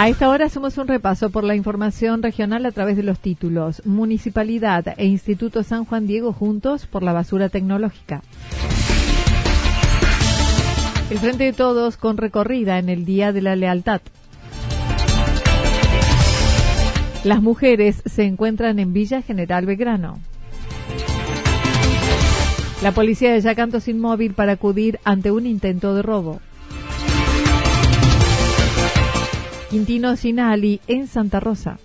A esta hora hacemos un repaso por la información regional a través de los títulos. Municipalidad e Instituto San Juan Diego juntos por la basura tecnológica. El Frente de Todos con recorrida en el Día de la Lealtad. Las mujeres se encuentran en Villa General Belgrano. La policía de Yacanto sin móvil para acudir ante un intento de robo. Quintino Sinali en Santa Rosa.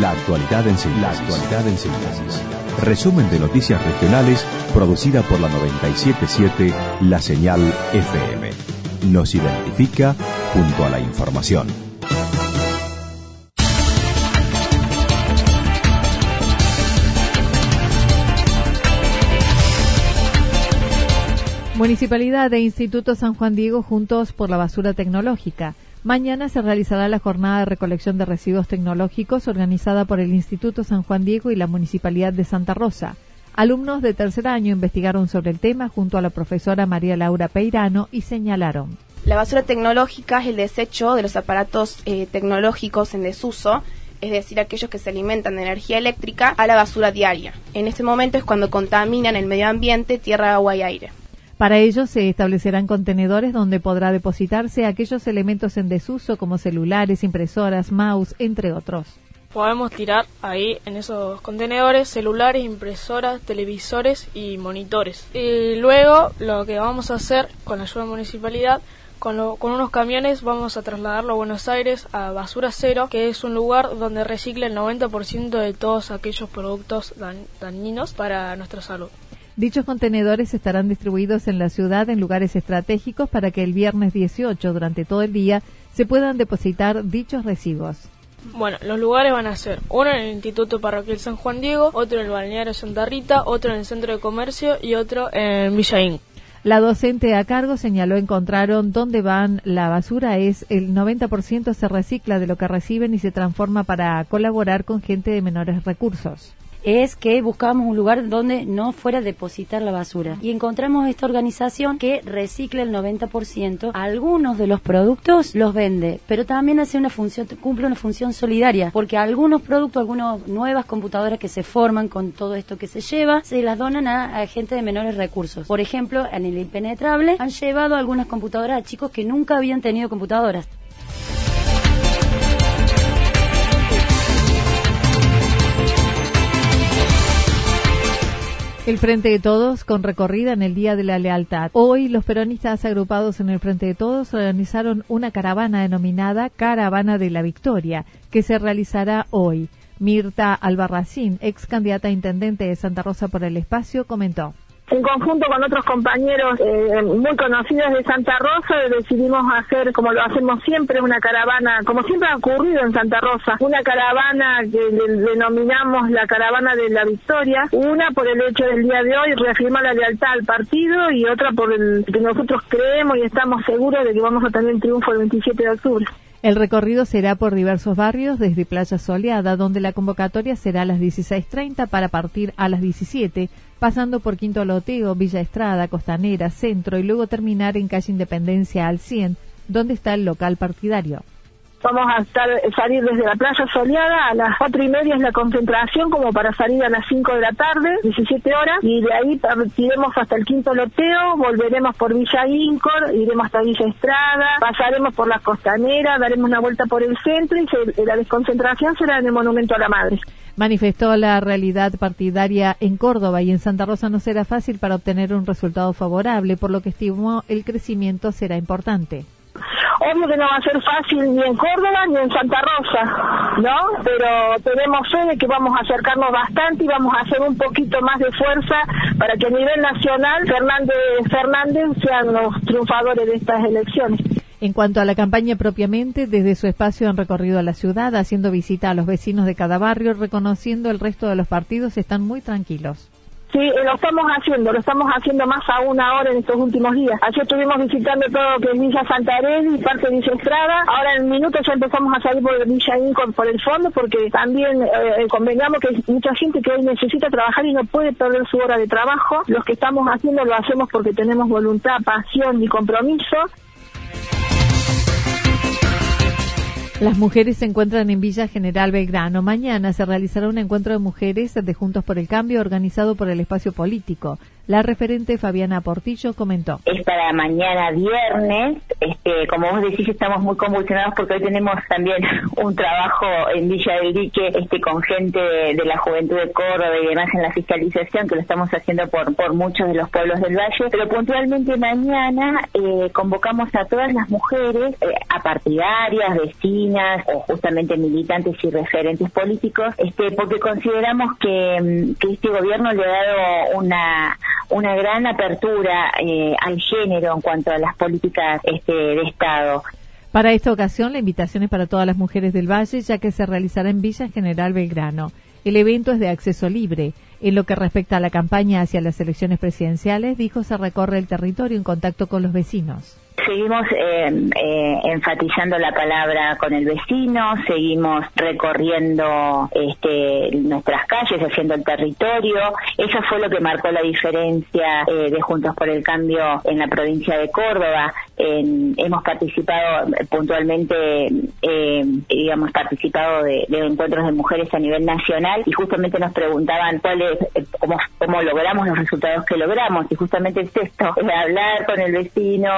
La actualidad en síntesis. Resumen de noticias regionales producida por la 977 La Señal FM. Nos identifica junto a la información. Municipalidad e Instituto San Juan Diego juntos por la basura tecnológica. Mañana se realizará la jornada de recolección de residuos tecnológicos organizada por el Instituto San Juan Diego y la Municipalidad de Santa Rosa. Alumnos de tercer año investigaron sobre el tema junto a la profesora María Laura Peirano y señalaron. La basura tecnológica es el desecho de los aparatos eh, tecnológicos en desuso es decir, aquellos que se alimentan de energía eléctrica, a la basura diaria. En este momento es cuando contaminan el medio ambiente, tierra, agua y aire. Para ello se establecerán contenedores donde podrá depositarse aquellos elementos en desuso como celulares, impresoras, mouse, entre otros. Podemos tirar ahí en esos contenedores celulares, impresoras, televisores y monitores. Y luego lo que vamos a hacer con la ayuda de la municipalidad con, unos camiones vamos a trasladarlo a Buenos Aires a Basura Cero, que es un lugar donde recicla el 90% de todos aquellos productos dañinos para nuestra salud. Dichos contenedores estarán distribuidos en la ciudad en lugares estratégicos para que el viernes 18, durante todo el día, se puedan depositar dichos residuos. Bueno, los lugares van a ser uno en el Instituto Parroquial San Juan Diego, otro en el Balneario Santa Rita, otro en el Centro de Comercio y otro en Villaín. La docente a cargo señaló encontraron dónde van la basura es el 90% se recicla de lo que reciben y se transforma para colaborar con gente de menores recursos es que buscábamos un lugar donde no fuera a depositar la basura. Y encontramos esta organización que recicla el 90%. Algunos de los productos los vende, pero también hace una función, cumple una función solidaria, porque algunos productos, algunas nuevas computadoras que se forman con todo esto que se lleva, se las donan a, gente de menores recursos. Por ejemplo, en el impenetrable han llevado algunas computadoras a chicos que nunca habían tenido computadoras. El Frente de Todos con recorrida en el Día de la Lealtad. Hoy los peronistas agrupados en el Frente de Todos organizaron una caravana denominada Caravana de la Victoria, que se realizará hoy. Mirta Albarracín, ex candidata a intendente de Santa Rosa por el espacio, comentó. En conjunto con otros compañeros eh, muy conocidos de Santa Rosa, decidimos hacer, como lo hacemos siempre, una caravana, como siempre ha ocurrido en Santa Rosa, una caravana que denominamos la caravana de la victoria, una por el hecho del día de hoy reafirmar la lealtad al partido y otra por el que nosotros creemos y estamos seguros de que vamos a tener el triunfo el 27 de octubre. El recorrido será por diversos barrios desde Playa Soleada, donde la convocatoria será a las 16.30 para partir a las 17, pasando por Quinto Loteo, Villa Estrada, Costanera, Centro y luego terminar en Calle Independencia al 100, donde está el local partidario. Vamos a estar, salir desde la playa soleada, a las cuatro y media es la concentración, como para salir a las 5 de la tarde, 17 horas, y de ahí partiremos hasta el quinto loteo, volveremos por Villa Incor, iremos hasta Villa Estrada, pasaremos por la costanera, daremos una vuelta por el centro y la desconcentración será en el Monumento a la Madre. Manifestó la realidad partidaria en Córdoba y en Santa Rosa no será fácil para obtener un resultado favorable, por lo que estimó el crecimiento será importante. Obvio que no va a ser fácil ni en Córdoba ni en Santa Rosa, ¿no? Pero tenemos fe de que vamos a acercarnos bastante y vamos a hacer un poquito más de fuerza para que a nivel nacional Fernández Fernández sean los triunfadores de estas elecciones. En cuanto a la campaña propiamente, desde su espacio han recorrido a la ciudad, haciendo visita a los vecinos de cada barrio, reconociendo el resto de los partidos están muy tranquilos. Sí, lo estamos haciendo, lo estamos haciendo más aún ahora en estos últimos días. Ayer estuvimos visitando todo lo que es Villa Santa y parte de Villa Estrada. Ahora en minutos ya empezamos a salir por Villa Incon por el fondo porque también eh, eh, convengamos que hay mucha gente que hoy necesita trabajar y no puede perder su hora de trabajo. Los que estamos haciendo lo hacemos porque tenemos voluntad, pasión y compromiso Las mujeres se encuentran en Villa General Belgrano. Mañana se realizará un encuentro de mujeres de Juntos por el Cambio organizado por el espacio político. La referente Fabiana Portillo comentó. Es para mañana viernes. Este, como vos decís, estamos muy convulsionados porque hoy tenemos también un trabajo en Villa del Dique este, con gente de, la Juventud de Córdoba y demás en la fiscalización, que lo estamos haciendo por, por muchos de los pueblos del Valle. Pero puntualmente mañana eh, convocamos a todas las mujeres, eh, a partidarias, vecinas o justamente militantes y referentes políticos, este, porque consideramos que, mm, que este gobierno le ha dado una una gran apertura eh, al género en cuanto a las políticas este, de Estado. Para esta ocasión, la invitación es para todas las mujeres del Valle, ya que se realizará en Villa General Belgrano. El evento es de acceso libre. En lo que respecta a la campaña hacia las elecciones presidenciales, dijo se recorre el territorio en contacto con los vecinos seguimos eh, eh, enfatizando la palabra con el vecino, seguimos recorriendo este, nuestras calles, haciendo el territorio. Eso fue lo que marcó la diferencia eh, de Juntos por el Cambio en la provincia de Córdoba. hemos participado puntualmente, digamos, participado de, encuentros de mujeres a nivel nacional y justamente nos preguntaban cuál cómo, cómo logramos los resultados que logramos. Y justamente es esto, es hablar con el vecino,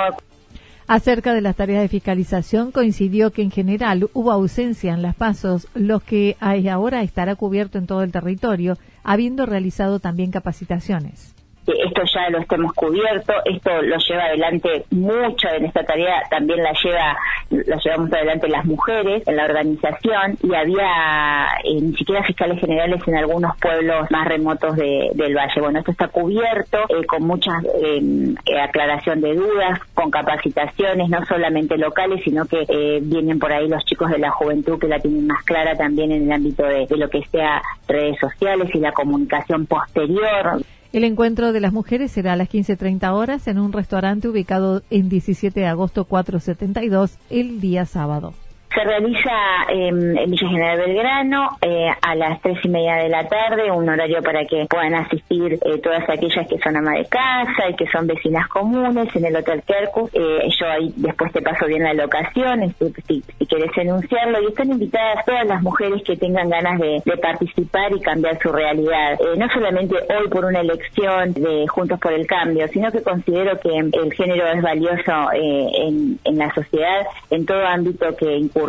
Acerca de las tareas de fiscalización, coincidió que en general hubo ausencia en las pasos, lo que ahora estará cubierto en todo el territorio, habiendo realizado también capacitaciones esto ya lo estemos cubierto, esto lo lleva adelante mucho en esta tarea, también la lleva, lo llevamos adelante las mujeres en la organización y había eh, ni siquiera fiscales generales en algunos pueblos más remotos del valle. Bueno, esto está cubierto eh, con mucha eh, aclaración de dudas, con capacitaciones no solamente locales, sino que vienen por ahí los chicos de la juventud que la tienen más clara también en el ámbito de lo que sea redes sociales y la comunicación posterior. El encuentro de las mujeres será a las 15.30 horas en un restaurante ubicado en 17 de agosto 472 el día sábado. Se realiza en Villa General Belgrano eh, a las tres y media de la tarde, un horario para que puedan asistir eh, todas aquellas que son ama de casa y que son vecinas comunes en el Hotel Kerku. Eh, yo ahí después te paso bien la locación, este, si, quieres enunciarlo. Y están invitadas todas las mujeres que tengan ganas de, participar y cambiar su realidad. no solamente hoy por una elección de Juntos por el Cambio, sino que considero que el género es valioso en, en la sociedad en todo ámbito que incurre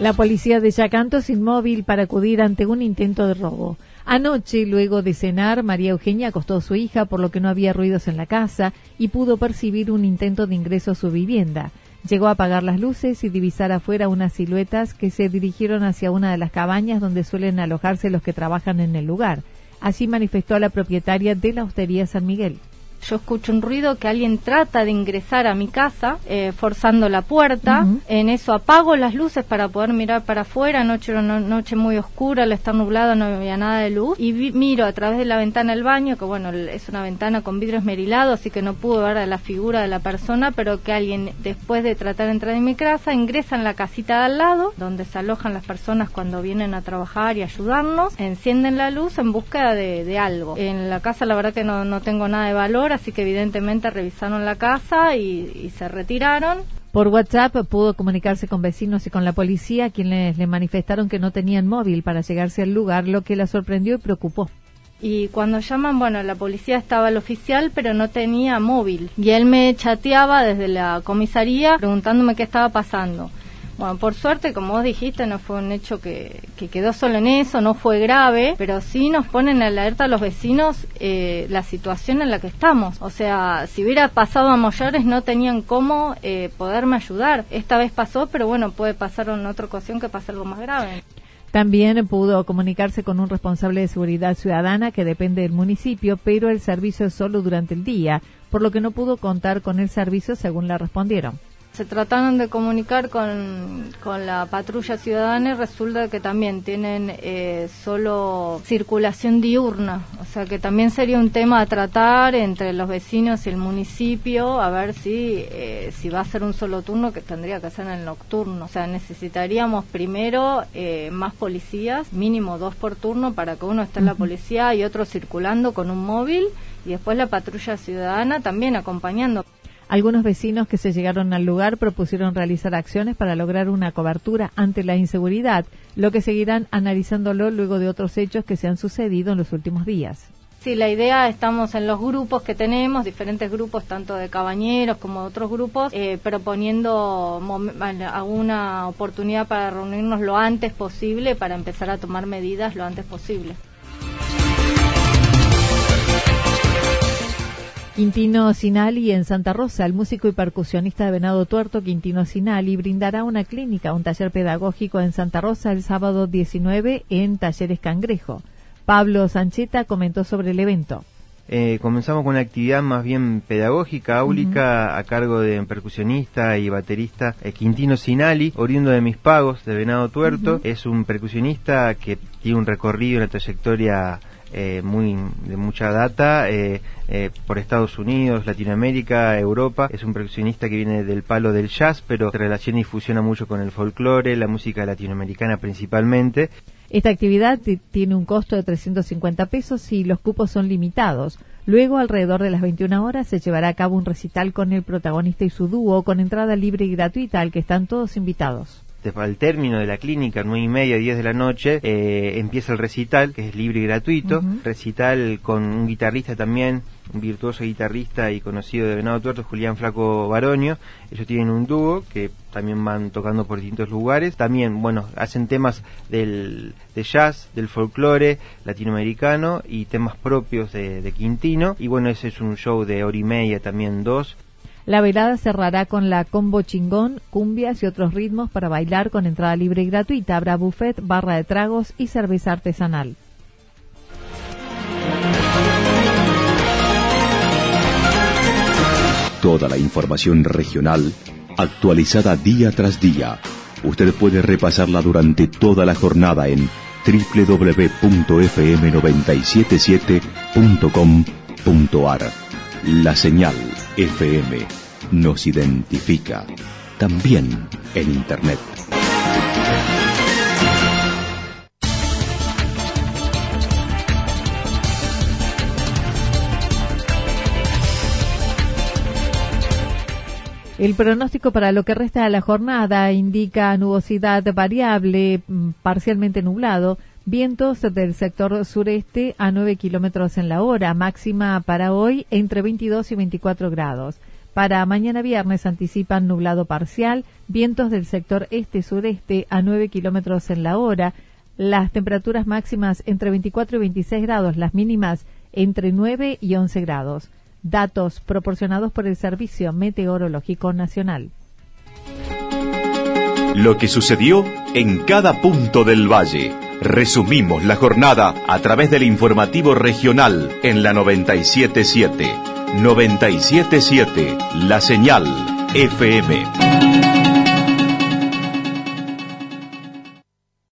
la policía de Yacanto sin móvil para acudir ante un intento de robo. Anoche, luego de cenar, María Eugenia acostó a su hija por lo que no había ruidos en la casa y pudo percibir un intento de ingreso a su vivienda. Llegó a apagar las luces y divisar afuera unas siluetas que se dirigieron hacia una de las cabañas donde suelen alojarse los que trabajan en el lugar. Así manifestó la propietaria de la hostería San Miguel yo escucho un ruido que alguien trata de ingresar a mi casa, eh, forzando la puerta. En eso apago las luces para poder mirar para afuera. Noche era una noche muy oscura, al estar nublada no había nada de luz. Y miro a través de la ventana del baño, que bueno, es una ventana con vidrio esmerilado, así que no pude ver a la figura de la persona, pero que alguien, después de tratar de entrar en mi casa, ingresa en la casita de al lado, donde se alojan las personas cuando vienen a trabajar y ayudarnos, encienden la luz en búsqueda de, algo. En la casa la verdad que no, no tengo nada de valor así que evidentemente revisaron la casa y, se retiraron. Por WhatsApp pudo comunicarse con vecinos y con la policía, quienes le manifestaron que no tenían móvil para llegarse al lugar, lo que la sorprendió y preocupó. Y cuando llaman, bueno, la policía estaba el oficial, pero no tenía móvil. Y él me chateaba desde la comisaría preguntándome qué estaba pasando. Bueno, por suerte, como vos dijiste, no fue un hecho que, quedó solo en eso, no fue grave, pero sí nos ponen en alerta a los vecinos eh, la situación en la que estamos. O sea, si hubiera pasado a mayores no tenían cómo eh, poderme ayudar. Esta vez pasó, pero bueno, puede pasar en otra ocasión que pase algo más grave. También pudo comunicarse con un responsable de seguridad ciudadana que depende del municipio, pero el servicio es solo durante el día, por lo que no pudo contar con el servicio según le respondieron se trataron de comunicar con, con, la patrulla ciudadana y resulta que también tienen eh, solo circulación diurna, o sea que también sería un tema a tratar entre los vecinos y el municipio, a ver si, eh, si va a ser un solo turno que tendría que ser en el nocturno, o sea necesitaríamos primero eh, más policías, mínimo dos por turno para que uno esté en la policía y otro circulando con un móvil y después la patrulla ciudadana también acompañando. Algunos vecinos que se llegaron al lugar propusieron realizar acciones para lograr una cobertura ante la inseguridad, lo que seguirán analizándolo luego de otros hechos que se han sucedido en los últimos días. Sí, la idea, estamos en los grupos que tenemos, diferentes grupos, tanto de cabañeros como de otros grupos, eh, proponiendo alguna oportunidad para reunirnos lo antes posible, para empezar a tomar medidas lo antes posible. Quintino Sinali en Santa Rosa, el músico y percusionista de Venado Tuerto, Quintino Sinali, brindará una clínica, un taller pedagógico en Santa Rosa el sábado 19 en Talleres Cangrejo. Pablo Sancheta comentó sobre el evento. Eh, comenzamos con una actividad más bien pedagógica, áulica, a cargo de percusionista y baterista eh, Quintino Sinali, oriundo de Mis Pagos, de Venado Tuerto. Es un percusionista que tiene un recorrido, una trayectoria eh, muy de mucha data eh, eh, por Estados Unidos, Latinoamérica, Europa. Es un percusionista que viene del palo del jazz, pero se relaciona y fusiona mucho con el folclore, la música latinoamericana principalmente. Esta actividad tiene un costo de 350 pesos y los cupos son limitados. Luego, alrededor de las 21 horas, se llevará a cabo un recital con el protagonista y su dúo, con entrada libre y gratuita, al que están todos invitados al término de la clínica, nueve y media, diez de la noche, eh, empieza el recital, que es libre y gratuito. Recital con un guitarrista también, un virtuoso guitarrista y conocido de Venado Tuerto, Julián Flaco Baroño. Ellos tienen un dúo que también van tocando por distintos lugares. También, bueno, hacen temas del, de jazz, del folclore latinoamericano y temas propios de, de Quintino. Y bueno, ese es un show de hora y media, también dos. La velada cerrará con la combo chingón, cumbias y otros ritmos para bailar con entrada libre y gratuita. Habrá buffet, barra de tragos y cerveza artesanal. Toda la información regional actualizada día tras día. Usted puede repasarla durante toda la jornada en www.fm977.com.ar. La señal FM nos identifica también en Internet. El pronóstico para lo que resta de la jornada indica nubosidad variable, mm, parcialmente nublado, vientos del sector sureste a 9 kilómetros en la hora, máxima para hoy entre 22 y 24 grados. Para mañana viernes anticipan nublado parcial, vientos del sector este-sureste a 9 kilómetros en la hora, las temperaturas máximas entre 24 y 26 grados, las mínimas entre 9 y 11 grados. Datos proporcionados por el Servicio Meteorológico Nacional. Lo que sucedió en cada punto del valle. Resumimos la jornada a través del informativo regional en la 977. 977 La Señal FM.